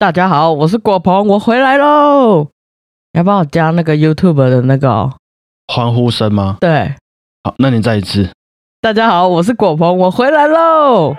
大家好，我是果鹏，我回来喽。要帮我加那个 YouTube 的那个、哦？欢呼声吗？对，好，那你再一次。大家好，我是果鹏，我回来喽。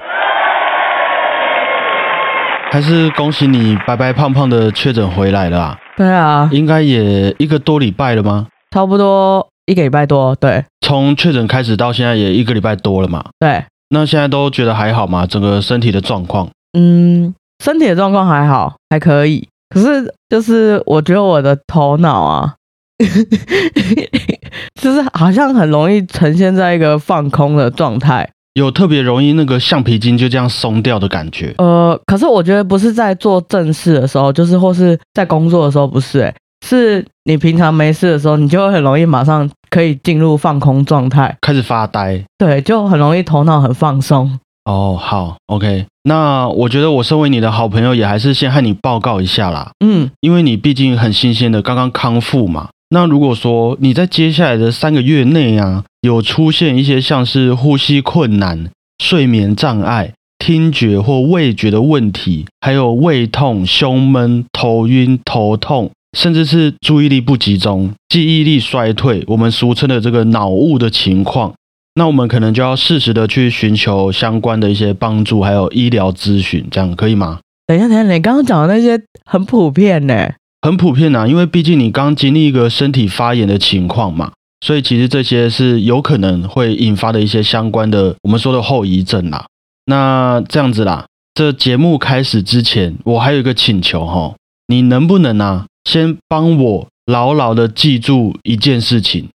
还是恭喜你白白胖胖的确诊回来了啊！对啊，应该也一个多礼拜了吗？差不多一个礼拜多。对从确诊开始到现在也一个礼拜多了嘛。对，那现在都觉得还好吗？整个身体的状况？嗯，身体的状况还好，还可以。可是就是我觉得我的头脑啊，就是好像很容易呈现在一个放空的状态。有特别容易那个橡皮筋就这样松掉的感觉？呃，可是我觉得不是在做正事的时候，就是或是在工作的时候，不是、欸，是你平常没事的时候，你就会很容易马上可以进入放空状态，开始发呆？对，就很容易头脑很放松。哦，好，OK。那我觉得我身为你的好朋友，也还是先和你报告一下啦，嗯，因为你毕竟很新鲜的，刚刚康复嘛。那如果说你在接下来的三个月内啊，有出现一些像是呼吸困难、睡眠障碍、听觉或味觉的问题，还有胃痛、胸闷、头晕、头痛，甚至是注意力不集中、记忆力衰退，我们俗称的这个脑雾的情况，那我们可能就要适时的去寻求相关的一些帮助，还有医疗咨询，这样可以吗？等一下，等一下，你刚刚讲的那些很普遍呢、很普遍啊，因为毕竟你刚经历一个身体发炎的情况嘛，所以其实这些是有可能会引发的一些相关的我们说的后遗症啦。那这样子啦，这节目开始之前，我还有一个请求哈，你能不能啊，先帮我牢牢的记住一件事情？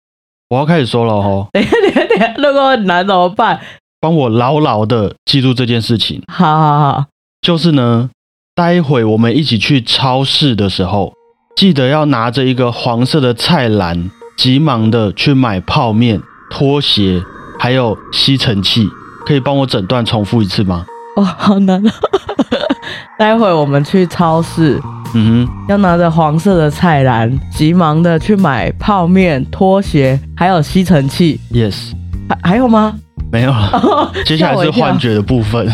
我要开始说了哈，等一下，等一下，等一下，如果很难怎么办？帮我牢牢的记住这件事情，好好好，就是呢，待会我们一起去超市的时候，记得要拿着一个黄色的菜篮，急忙的去买泡面、拖鞋，还有吸尘器。可以帮我整段重复一次吗？哦，好难啊。待会我们去超市，嗯要拿着黄色的菜篮，急忙的去买泡面、拖鞋，还有吸尘器。，yes，还还有吗？没有了。接下来是幻觉。的部分。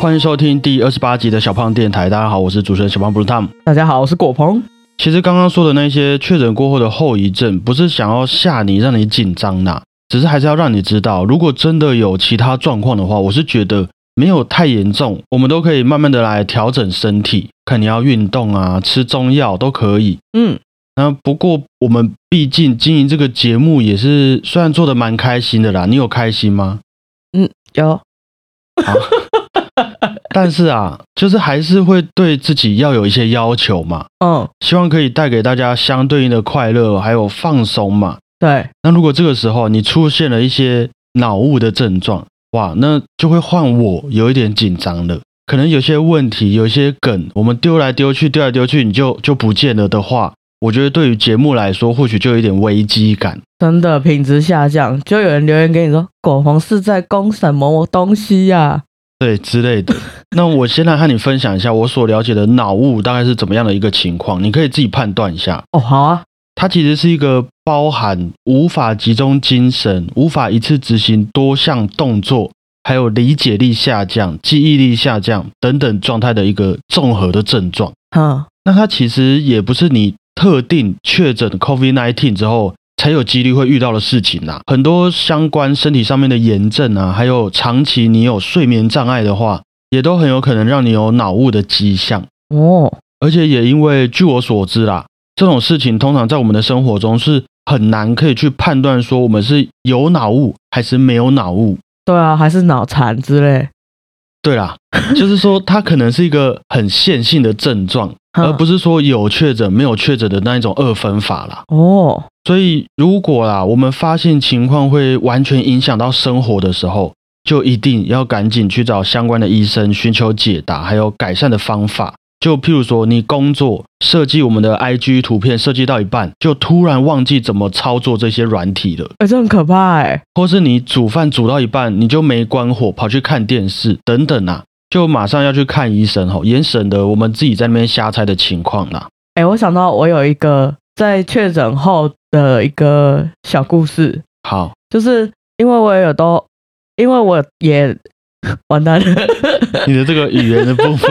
欢迎收听第二十八集的小胖电台。大家好，我是主持人小胖 Blue Tom。大家好，我是果鹏。其实刚刚说的那些确诊过后的后遗症，不是想要吓你、让你紧张呐，只是还是要让你知道，如果真的有其他状况的话，我是觉得没有太严重，我们都可以慢慢的来调整身体，看你要运动啊、吃中药都可以。嗯，那不过我们毕竟经营这个节目也是，虽然做的蛮开心的啦，你有开心吗？嗯有。好，但是啊，就是还是会对自己要有一些要求嘛。嗯，希望可以带给大家相对应的快乐，还有放松嘛。对，那如果这个时候你出现了一些脑雾的症状，哇，那就会换我有一点紧张了。可能有些问题，有一些梗，我们丢来丢去，丢来丢去，你就就不见了的话，我觉得对于节目来说，或许就有一点危机感。真的品质下降，就有人留言给你说，果鹏是在攻什么东西呀、对之类的。那我先来和你分享一下我所了解的脑雾大概是怎么样的一个情况，你可以自己判断一下。哦，好啊，它其实是一个包含无法集中精神、无法一次执行多项动作，还有理解力下降、记忆力下降等等状态的一个综合的症状。嗯，那它其实也不是你特定确诊 COVID-19 之后才有几率会遇到的事情啦。很多相关身体上面的炎症啊，还有长期你有睡眠障碍的话，也都很有可能让你有脑雾的迹象。哦，而且也因为据我所知啦，这种事情通常在我们的生活中是很难可以去判断说我们是有脑雾还是没有脑雾。对啊，还是脑残之类。对啦，就是说它可能是一个很线性的症状，嗯而不是说有确诊没有确诊的那一种二分法啦。哦，所以如果啦，我们发现情况会完全影响到生活的时候，就一定要赶紧去找相关的医生寻求解答，还有改善的方法。就譬如说，你工作设计我们的 IG 图片设计到一半，就突然忘记怎么操作这些软体了，哎、这很可怕哎。或是你煮饭煮到一半，你就没关火，跑去看电视等等啊，就马上要去看医生吼，也省得我们自己在那边瞎猜的情况啦。哎、我想到我有一个在确诊后的一个小故事，好，就是因为我也有都因为我也完蛋。了，你的这个语言的部分，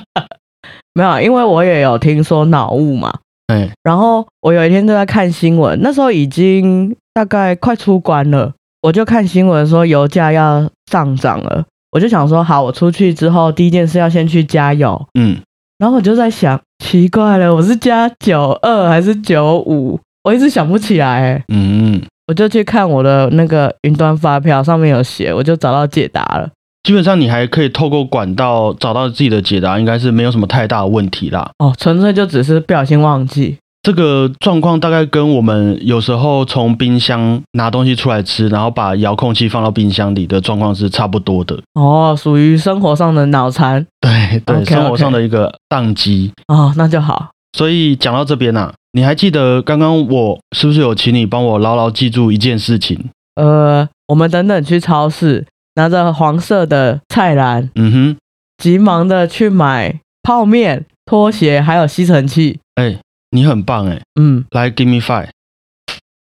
没有，因为我也有听说脑雾嘛。哎，然后我有一天就在看新闻，那时候已经大概快出关了，我就看新闻说油价要上涨了，我就想说，好，我出去之后第一件事要先去加油。嗯，然后我就在想，奇怪了，我是加九二还是九五？我一直想不起来。哎，嗯，我就去看我的那个云端发票，上面有写，我就找到解答了。基本上你还可以透过管道找到自己的解答，应该是没有什么太大的问题啦。哦，纯粹就只是不小心忘记。这个状况大概跟我们有时候从冰箱拿东西出来吃，然后把遥控器放到冰箱里的状况是差不多的。哦，属于生活上的脑残。对对生活上的一个宕机。哦，那就好。所以讲到这边呐、你还记得刚刚我是不是有请你帮我牢牢记住一件事情？呃，我们等等去超市，拿着黄色的菜篮，嗯哼，急忙的去买泡面、拖鞋，还有吸尘器。哎、你很棒哎、嗯，来，give me five。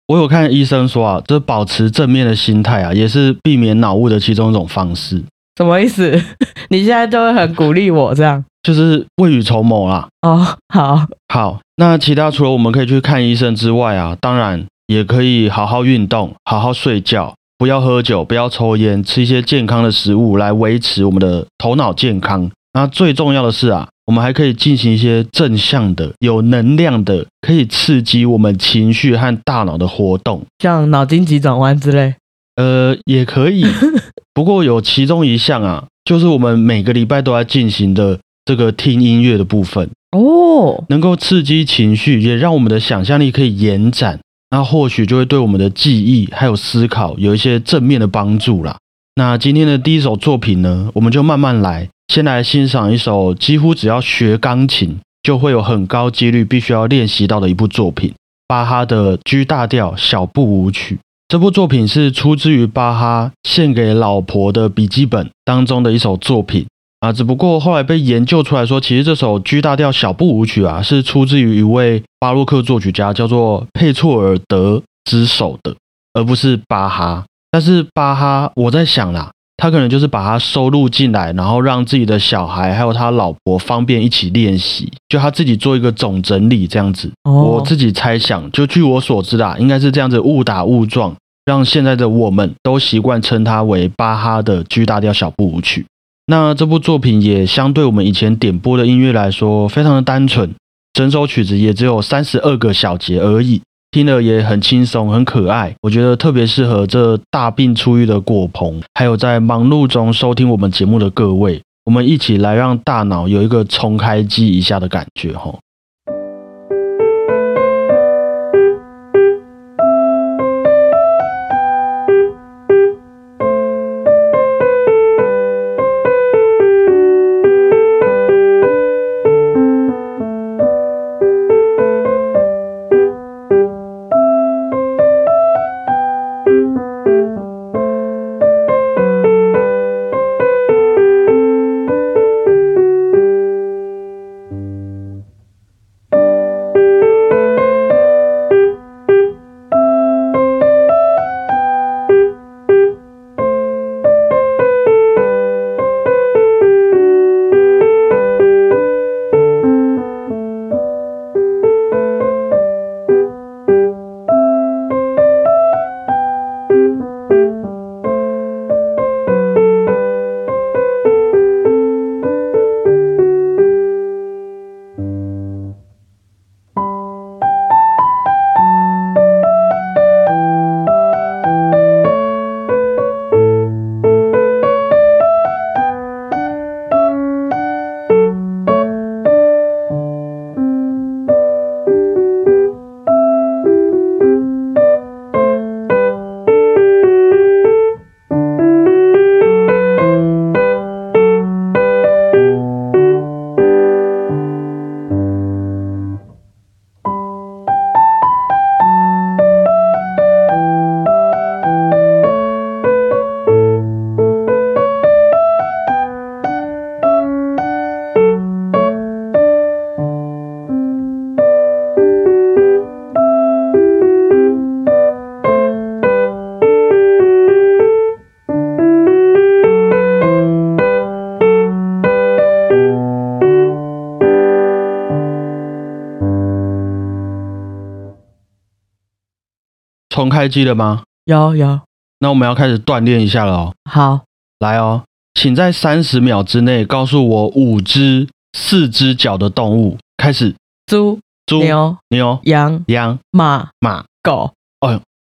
我有看医生说啊，这保持正面的心态啊，也是避免脑雾的其中一种方式，什么意思？你现在就会很鼓励我这样？就是未雨绸缪啦。哦，好，好，那其他除了我们可以去看医生之外啊，当然也可以好好运动，好好睡觉，不要喝酒，不要抽烟，吃一些健康的食物来维持我们的头脑健康。那最重要的是啊，我们还可以进行一些正向的、有能量的，可以刺激我们情绪和大脑的活动。像脑筋急转弯之类。呃，也可以，不过有其中一项啊，就是我们每个礼拜都在进行的这个听音乐的部分。哦，能够刺激情绪，也让我们的想象力可以延展，那或许就会对我们的记忆还有思考有一些正面的帮助啦。那今天的第一首作品呢，我们就慢慢来，先来欣赏一首几乎只要学钢琴就会有很高几率必须要练习到的一部作品——巴哈的 G 大调小步舞曲。这部作品是出自于巴哈献给老婆的笔记本当中的一首作品。啊，只不过后来被研究出来说，其实这首 G 大调小步舞曲啊，是出自于一位巴洛克作曲家，叫做佩措尔德之手的，而不是巴哈。但是巴哈，我在想啦，他可能就是把它收录进来，然后让自己的小孩还有他老婆方便一起练习，就他自己做一个总整理这样子。哦我自己猜想，就据我所知啦，应该是这样子误打误撞，让现在的我们都习惯称它为巴哈的 G 大调小步舞曲。那这部作品也相对我们以前点播的音乐来说，非常的单纯，整首曲子也只有三十二个小节而已，听了也很轻松、很可爱。我觉得特别适合这大病初愈的果鹏，还有在忙碌中收听我们节目的各位，我们一起来让大脑有一个重开机一下的感觉吼。重开机了吗？有有，那我们要开始锻炼一下了哦。好，来哦，请在三十秒之内告诉我五只四只脚的动物。开始，猪、猪、牛、牛、羊、羊、马、马，狗，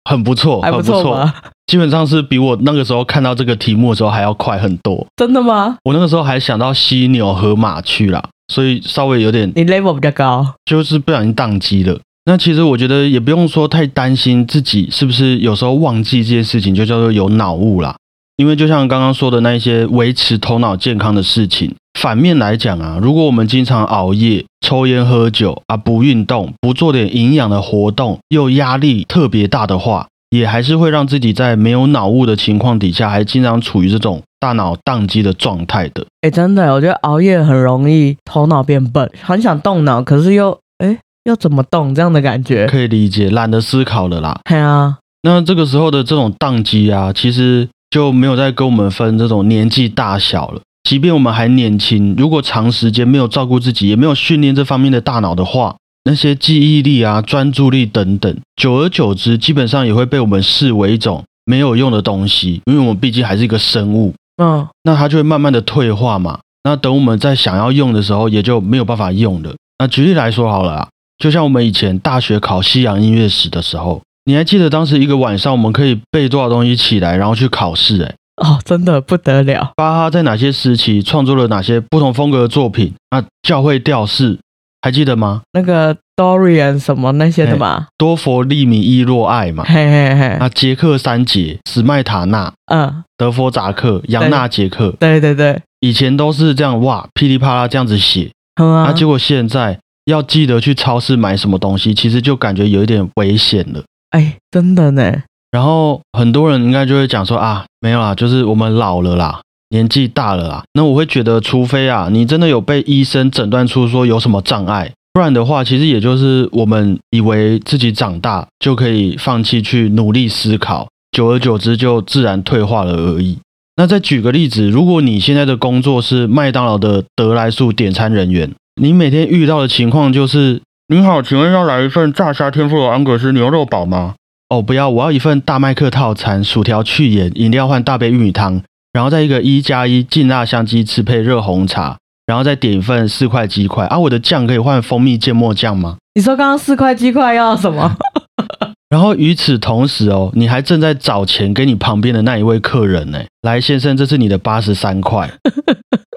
很不错，很不错，基本上是比我那个时候看到这个题目的时候还要快很多。真的吗？我那个时候还想到犀牛和马去了，所以稍微有点你 level 比较高，就是不小心宕机了。那其实我觉得也不用说太担心自己是不是有时候忘记这件事情，就叫做有脑雾啦。因为就像刚刚说的那一些维持头脑健康的事情，反面来讲啊，如果我们经常熬夜、抽烟、喝酒啊，不运动、不做点营养的活动，又压力特别大的话，也还是会让自己在没有脑雾的情况底下，还经常处于这种大脑宕机的状态的。哎，真的，我觉得熬夜很容易头脑变笨，很想动脑，可是又哎要怎么动这样的感觉。可以理解，懒得思考了啦。对啊，那这个时候的这种宕机啊，其实就没有再跟我们分这种年纪大小了。即便我们还年轻，如果长时间没有照顾自己，也没有训练这方面的大脑的话，那些记忆力啊、专注力等等，久而久之，基本上也会被我们视为一种没有用的东西。因为我们毕竟还是一个生物，嗯，那它就会慢慢的退化嘛。那等我们在想要用的时候，也就没有办法用了。那举例来说好了啊，就像我们以前大学考西洋音乐史的时候，你还记得当时一个晚上我们可以背多少东西起来，然后去考试？诶哦，真的不得了。巴哈在哪些时期创作了哪些不同风格的作品？那教会调式还记得吗？那个 Dorian 什么那些的嘛，多佛利米伊洛爱嘛？嘿嘿嘿，那捷克三杰史麦塔纳、嗯，德佛扎克、扬纳杰克，对对对，以前都是这样哇，噼里啪啦这样子写。嗯啊，那结果现在要记得去超市买什么东西，其实就感觉有一点危险了。哎，真的呢，然后很多人应该就会讲说啊，没有啦，就是我们老了啦，年纪大了啦。那我会觉得，除非啊，你真的有被医生诊断出说有什么障碍，不然的话，其实也就是我们以为自己长大就可以放弃去努力思考，久而久之就自然退化了而已。那再举个例子，如果你现在的工作是麦当劳的得来速点餐人员，你每天遇到的情况就是：您好，请问要来一份炸虾天妇罗安格斯牛肉堡吗？哦，不要，我要一份大麦克套餐，薯条去盐，饮料换大杯玉米汤，然后再一个一加一劲辣香鸡翅配热红茶，然后再点一份四块鸡块啊，我的酱可以换蜂蜜芥末酱吗？你说刚刚四块鸡块要什么？然后与此同时哦，你还正在找钱给你旁边的那一位客人呢。来，先生，这是你的八十三块。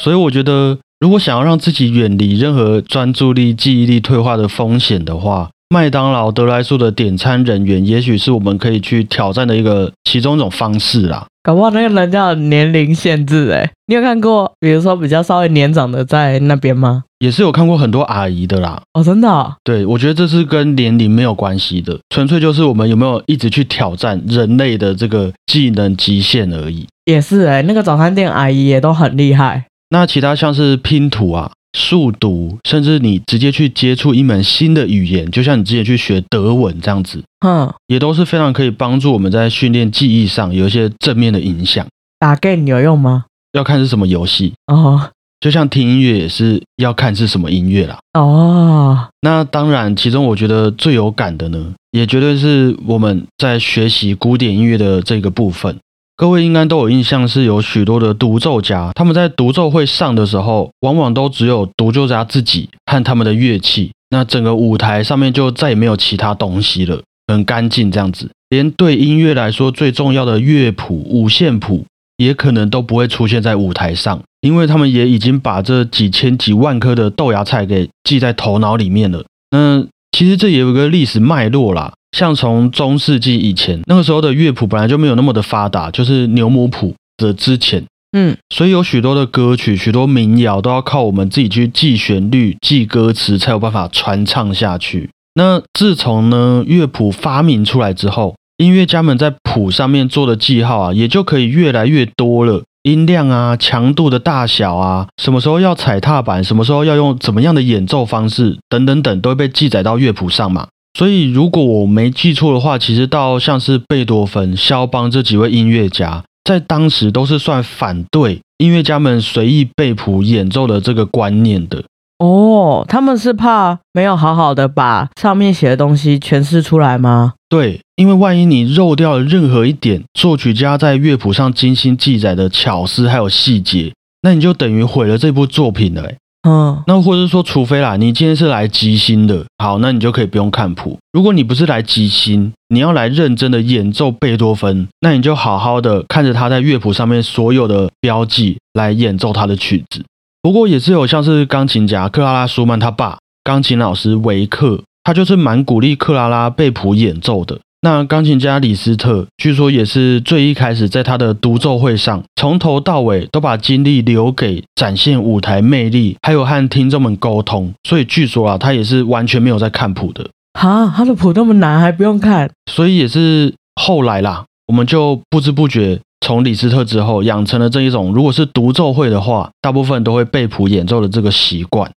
所以我觉得，如果想要让自己远离任何专注力、记忆力退化的风险的话，麦当劳、德莱素的点餐人员，也许是我们可以去挑战的一个其中一种方式啦。搞不好那个人家有年龄限制哎，你有看过，比如说比较稍微年长的在那边吗？也是有看过很多阿姨的啦。哦，真的哦、对，我觉得这是跟年龄没有关系的，纯粹就是我们有没有一直去挑战人类的这个技能极限而已。也是哎，那个早餐店阿姨也都很厉害。那其他像是拼图啊、速读，甚至你直接去接触一门新的语言，就像你之前去学德文这样子，嗯，也都是非常可以帮助我们在训练记忆上有一些正面的影响。打 game 有用吗？要看是什么游戏，哦就像听音乐也是要看是什么音乐啦。哦，那当然，其中我觉得最有感的呢，也绝对是我们在学习古典音乐的这个部分。各位应该都有印象，是有许多的独奏家，他们在独奏会上的时候，往往都只有独奏家自己和他们的乐器，那整个舞台上面就再也没有其他东西了，很干净这样子。连对音乐来说最重要的乐谱、五线谱，也可能都不会出现在舞台上，因为他们也已经把这几千几万颗的豆芽菜给记在头脑里面了。那其实这也有个历史脉络啦，像从中世纪以前，那个时候的乐谱本来就没有那么的发达，就是牛姆谱的之前，嗯，所以有许多的歌曲、许多民谣都要靠我们自己去记旋律、记歌词，才有办法传唱下去。那自从呢乐谱发明出来之后，音乐家们在谱上面做的记号啊，也就可以越来越多了。音量啊、强度的大小啊，什么时候要踩踏板，什么时候要用怎么样的演奏方式，等等等，都会被记载到乐谱上嘛。所以，如果我没记错的话，其实到像是贝多芬、肖邦这几位音乐家，在当时都是算反对音乐家们随意背谱演奏的这个观念的。哦，他们是怕没有好好的把上面写的东西诠释出来吗？对，因为万一你漏掉了任何一点作曲家在乐谱上精心记载的巧思还有细节，那你就等于毁了这部作品了。嗯，那或者说，除非啦，你今天是来即兴的，好，那你就可以不用看谱。如果你不是来即兴，你要来认真的演奏贝多芬，那你就好好的看着他在乐谱上面所有的标记来演奏他的曲子。不过也是有像是钢琴家克拉拉舒曼他爸，钢琴老师维克，他就是蛮鼓励克拉拉背谱演奏的。那钢琴家李斯特，据说也是最一开始在他的独奏会上，从头到尾都把精力留给展现舞台魅力，还有和听众们沟通。所以据说啊，他也是完全没有在看谱的。哈，他的谱那么难，还不用看？所以也是后来啦，我们就不知不觉从李斯特之后养成了这一种，如果是独奏会的话，大部分都会背谱演奏的这个习惯。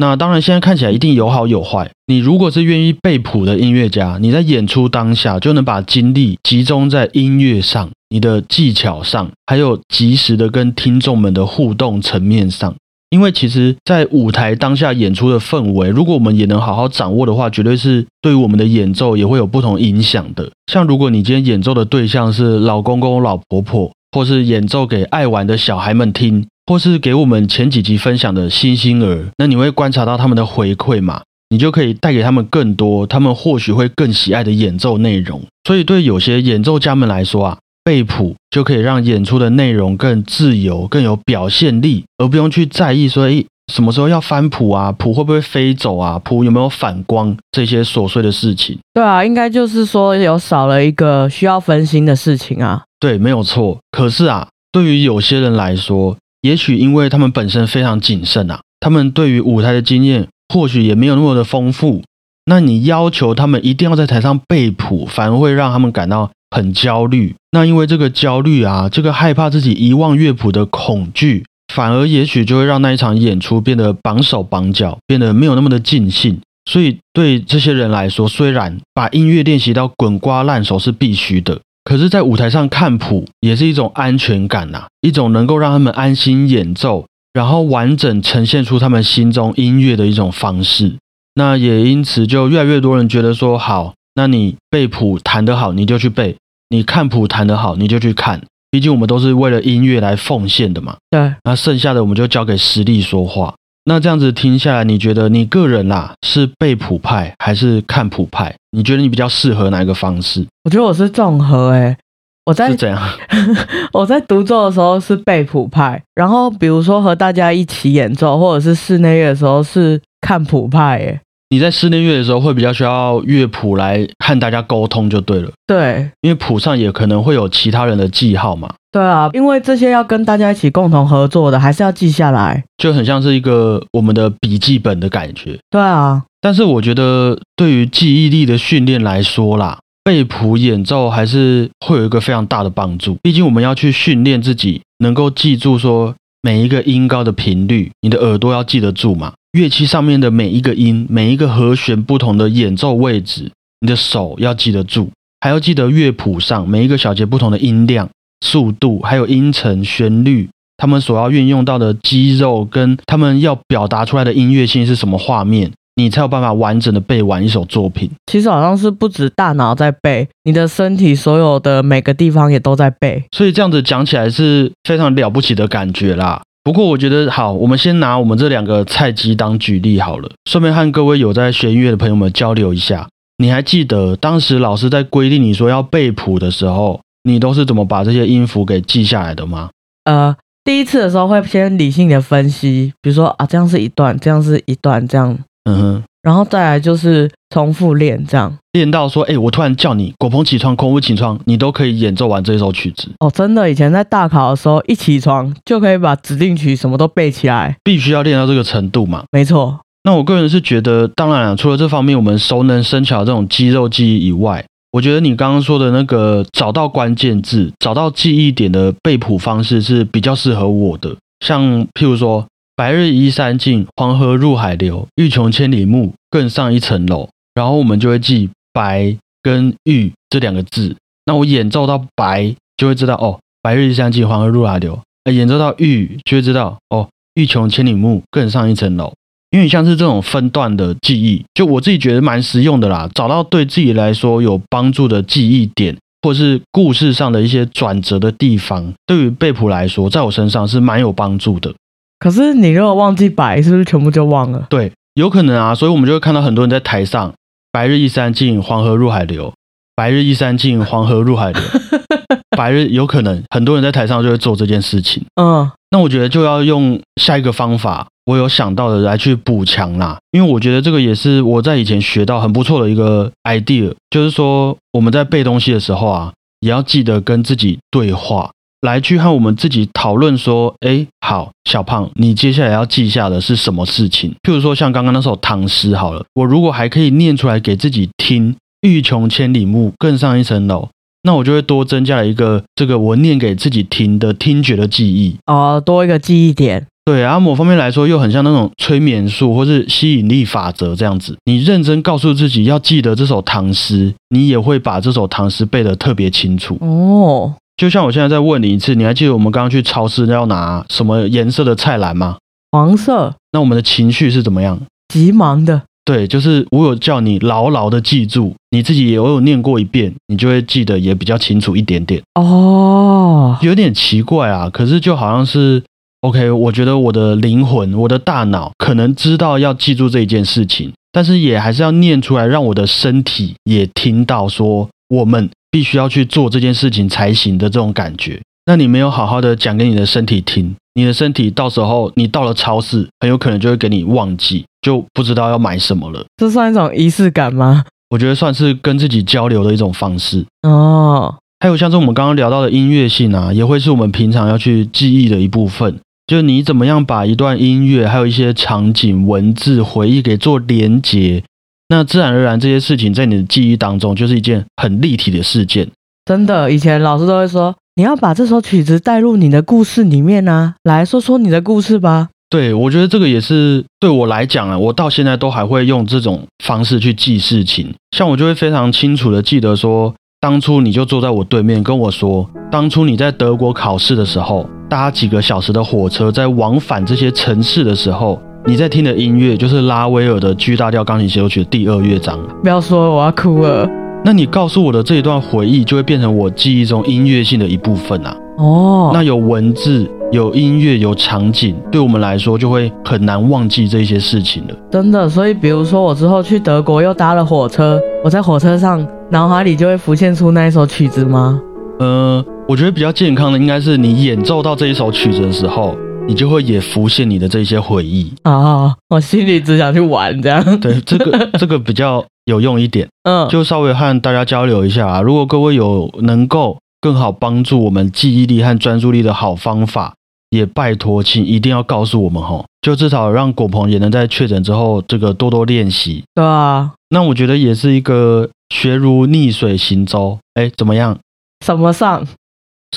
那当然，现在看起来一定有好有坏。你如果是愿意背谱的音乐家，你在演出当下就能把精力集中在音乐上、你的技巧上，还有及时的跟听众们的互动层面上。因为其实，在舞台当下演出的氛围，如果我们也能好好掌握的话，绝对是对于我们的演奏也会有不同影响的。像如果你今天演奏的对象是老公公、老婆婆，或是演奏给爱玩的小孩们听。或是给我们前几集分享的星星儿，那你会观察到他们的回馈嘛？你就可以带给他们更多，他们或许会更喜爱的演奏内容。所以对有些演奏家们来说啊，背谱就可以让演出的内容更自由、更有表现力，而不用去在意说，诶，什么时候要翻谱啊？谱会不会飞走啊？谱有没有反光？这些琐碎的事情。对啊，应该就是说有少了一个需要分心的事情啊。对，没有错。可是啊，对于有些人来说，也许因为他们本身非常谨慎啊，他们对于舞台的经验或许也没有那么的丰富。那你要求他们一定要在台上背谱，反而会让他们感到很焦虑。那因为这个焦虑啊，这个害怕自己遗忘乐谱的恐惧，反而也许就会让那一场演出变得绑手绑脚，变得没有那么的尽兴。所以对这些人来说，虽然把音乐练习到滚瓜烂熟是必须的。可是，在舞台上看谱也是一种安全感呐，一种能够让他们安心演奏，然后完整呈现出他们心中音乐的一种方式。那也因此，就越来越多人觉得说，好，那你背谱弹得好，你就去背；你看谱弹得好，你就去看。毕竟我们都是为了音乐来奉献的嘛。对。那剩下的我们就交给实力说话。那这样子听下来，你觉得你个人啦是背谱派还是看谱派？你觉得你比较适合哪一个方式？我觉得我是综合诶，我在是怎样？我在独奏的时候是背谱派，然后比如说和大家一起演奏或者是室内乐的时候是看谱派诶。你在室内乐的时候会比较需要乐谱来和大家沟通就对了。对，因为谱上也可能会有其他人的记号嘛。对啊，因为这些要跟大家一起共同合作的，还是要记下来，就很像是一个我们的笔记本的感觉。对啊，但是我觉得对于记忆力的训练来说啦，背谱演奏还是会有一个非常大的帮助。毕竟我们要去训练自己，能够记住说每一个音高的频率，你的耳朵要记得住嘛。乐器上面的每一个音，每一个和弦不同的演奏位置，你的手要记得住，还要记得乐谱上每一个小节不同的音量、速度，还有音程、旋律，他们所要运用到的肌肉跟他们要表达出来的音乐性是什么画面，你才有办法完整的背完一首作品。其实好像是不止大脑在背，你的身体所有的每个地方也都在背，所以这样子讲起来是非常了不起的感觉啦。不过我觉得好，我们先拿我们这两个菜鸡当举例好了，顺便和各位有在学音乐的朋友们交流一下。你还记得当时老师在规定你说要背谱的时候，你都是怎么把这些音符给记下来的吗？呃，第一次的时候会先理性的分析，比如说啊，这样是一段，这样是一段，这样，嗯哼。然后再来就是重复练，这样练到说，哎，我突然叫你“果鹏起床，空屋起床”，你都可以演奏完这首曲子。哦，真的，以前在大考的时候，一起床就可以把指定曲什么都背起来。必须要练到这个程度嘛？没错。那我个人是觉得，当然，除了这方面我们熟能生巧这种肌肉记忆以外，我觉得你刚刚说的那个找到关键字、找到记忆点的背谱方式是比较适合我的。像譬如说。白日依山尽，黄河入海流。欲穷千里目，更上一层楼。然后我们就会记“白”跟“欲”这两个字。那我演奏到“白”，就会知道哦，“白日依山尽，黄河入海流。”演奏到“欲”，就会知道哦，“欲穷千里目，更上一层楼。”因为像是这种分段的记忆，就我自己觉得蛮实用的啦。找到对自己来说有帮助的记忆点，或是故事上的一些转折的地方，对于贝普来说，在我身上是蛮有帮助的。可是你如果忘记白，是不是全部就忘了？对，有可能啊，所以我们就会看到很多人在台上，白日依山尽，黄河入海流。白日依山尽，黄河入海流。白日有可能很多人在台上就会做这件事情。嗯，那我觉得就要用下一个方法，我有想到的来去补强啦。因为我觉得这个也是我在以前学到很不错的一个 idea，就是说我们在背东西的时候啊，也要记得跟自己对话。来去和我们自己讨论说，哎，好，小胖，你接下来要记下的是什么事情？譬如说像刚刚那首唐诗，好了，我如果还可以念出来给自己听，“欲穷千里目，更上一层楼”，那我就会多增加了一个这个我念给自己听的听觉的记忆哦，多一个记忆点。对啊，某方面来说又很像那种催眠术或是吸引力法则这样子。你认真告诉自己要记得这首唐诗，你也会把这首唐诗背得特别清楚哦。就像我现在再问你一次，你还记得我们刚刚去超市要拿什么颜色的菜篮吗？黄色。那我们的情绪是怎么样？急忙的。对，就是我有叫你牢牢的记住，你自己也有念过一遍，你就会记得也比较清楚一点点。哦，有点奇怪啊，可是就好像是 OK，我觉得我的灵魂、我的大脑可能知道要记住这一件事情，但是也还是要念出来，让我的身体也听到说我们。必须要去做这件事情才行的这种感觉，那你没有好好的讲给你的身体听，你的身体到时候你到了超市，很有可能就会给你忘记，就不知道要买什么了。这算一种仪式感吗？我觉得算是跟自己交流的一种方式哦。还有像是我们刚刚聊到的音乐性啊，也会是我们平常要去记忆的一部分。就你怎么样把一段音乐，还有一些场景、文字、回忆给做连接。那自然而然，这些事情在你的记忆当中就是一件很立体的事件。真的，以前老师都会说，你要把这首曲子带入你的故事里面啊，来说说你的故事吧。对，我觉得这个也是对我来讲啊，我到现在都还会用这种方式去记事情。像我就会非常清楚的记得说，当初你就坐在我对面跟我说，当初你在德国考试的时候，搭几个小时的火车在往返这些城市的时候。你在听的音乐就是拉威尔的 G 大调钢琴协奏曲的第二乐章。不要说我要哭了。那你告诉我的这一段回忆，就会变成我记忆中音乐性的一部分啊。哦。那有文字、有音乐、有场景，对我们来说就会很难忘记这些事情了。真的，所以比如说我之后去德国又搭了火车，我在火车上脑海里就会浮现出那一首曲子吗？呃，我觉得比较健康的应该是你演奏到这一首曲子的时候。你就会也浮现你的这些回忆啊！我心里只想去玩，这样对这个 这个比较有用一点，嗯，就稍微和大家交流一下啊。如果各位有能够更好帮助我们记忆力和专注力的好方法，也拜托请一定要告诉我们哈。就至少让果鹏也能在确诊之后这个多多练习。对啊，那我觉得也是一个学如逆水行舟。哎，怎么样？什么上？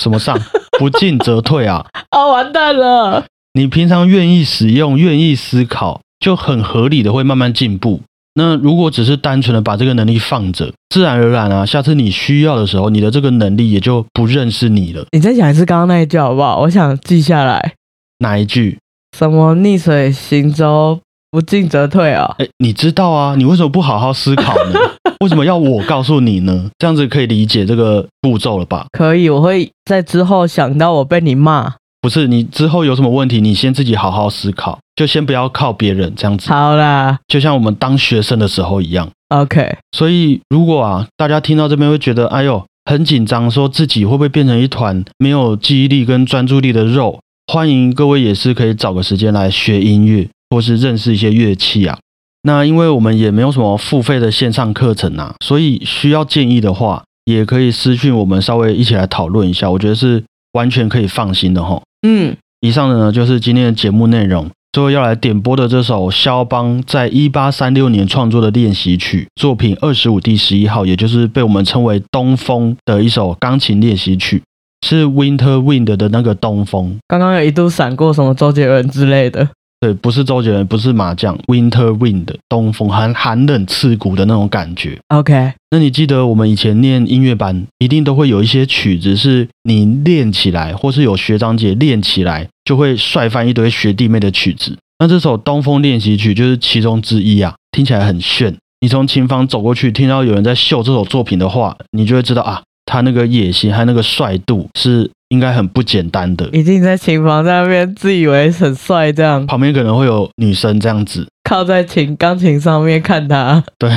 什么上？不进则退啊！啊，完蛋了！你平常愿意使用、愿意思考，就很合理的会慢慢进步。那如果只是单纯的把这个能力放着，自然而然啊，下次你需要的时候，你的这个能力也就不认识你了。你再讲一次刚刚那一句好不好？我想记下来。哪一句？什么逆水行舟，不进则退啊？哎，你知道啊？你为什么不好好思考呢？为什么要我告诉你呢？这样子可以理解这个步骤了吧？可以，我会在之后想到我被你骂。不是，你之后有什么问题，你先自己好好思考，就先不要靠别人这样子。好啦，就像我们当学生的时候一样。OK。所以如果啊，大家听到这边会觉得，哎呦，很紧张，说自己会不会变成一团没有记忆力跟专注力的肉？欢迎各位也是可以找个时间来学音乐，或是认识一些乐器啊。那因为我们也没有什么付费的线上课程啊，所以需要建议的话，也可以私讯我们，稍微一起来讨论一下。我觉得是完全可以放心的哈。嗯，以上的呢就是今天的节目内容。最后要来点播的这首肖邦在一八三六年创作的练习曲作品二十五第十一号，也就是被我们称为东风的一首钢琴练习曲，是 Winter Wind 的那个东风。刚刚有一度闪过什么周杰伦之类的。对，不是周杰伦，不是麻将，Winter Wind，东风，寒寒冷刺骨的那种感觉。OK，那你记得我们以前念音乐班，一定都会有一些曲子是你练起来，或是有学长姐练起来，就会帅翻一堆学弟妹的曲子。那这首《东风练习曲》就是其中之一啊，听起来很炫。你从琴房走过去，听到有人在秀这首作品的话，你就会知道啊，他那个野心和那个帅度是应该很不简单的。一定在琴房在那边自以为很帅，这样旁边可能会有女生这样子靠在琴钢琴上面看他。对，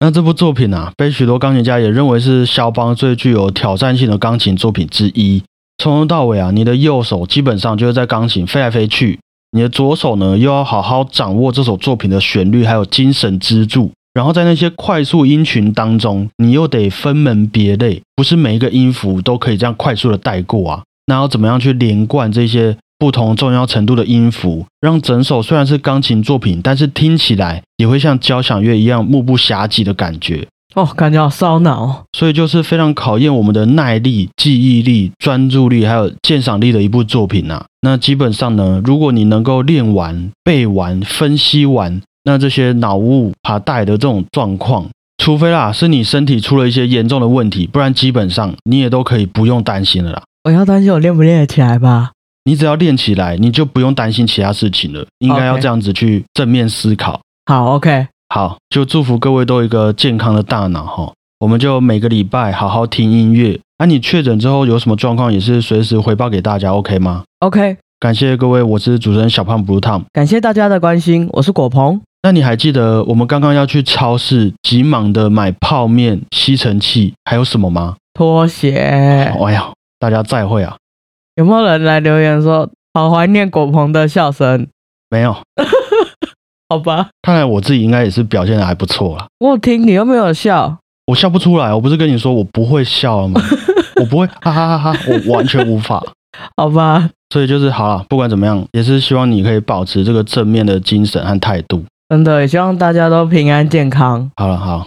那这部作品啊，被许多钢琴家也认为是肖邦最具有挑战性的钢琴作品之一。从头到尾啊，你的右手基本上就是在钢琴飞来飞去，你的左手呢又要好好掌握这首作品的旋律还有精神支柱。然后在那些快速音群当中，你又得分门别类，不是每一个音符都可以这样快速的带过啊。那要怎么样去连贯这些不同重要程度的音符，让整首虽然是钢琴作品，但是听起来也会像交响乐一样目不暇接的感觉哦，感觉好烧脑。所以就是非常考验我们的耐力、记忆力、专注力还有鉴赏力的一部作品呐。那基本上呢，如果你能够练完、背完、分析完。那这些脑雾它带的这种状况，除非啦是你身体出了一些严重的问题，不然基本上你也都可以不用担心了啦。我要担心我练不练得起来吧？你只要练起来，你就不用担心其他事情了。应该要这样子去正面思考。好，OK，好，就祝福各位都有一个健康的大脑哈。我们就每个礼拜好好听音乐。那你确诊之后有什么状况，也是随时回报给大家，OK 吗？OK，感谢各位，我是主持人小胖 Blue Tom，感谢大家的关心，我是果鹏。那你还记得我们刚刚要去超市急忙的买泡面、吸尘器，还有什么吗？拖鞋。哎呀，大家再会啊！有没有人来留言说好怀念果鹏的笑声？没有。好吧，看来我自己应该也是表现的还不错了。我听你又没有笑，我笑不出来。我不是跟你说我不会笑了吗？我不会，哈哈哈哈！我完全无法。好吧，所以就是好了，不管怎么样，也是希望你可以保持这个正面的精神和态度。真的也希望大家都平安健康。好了，好，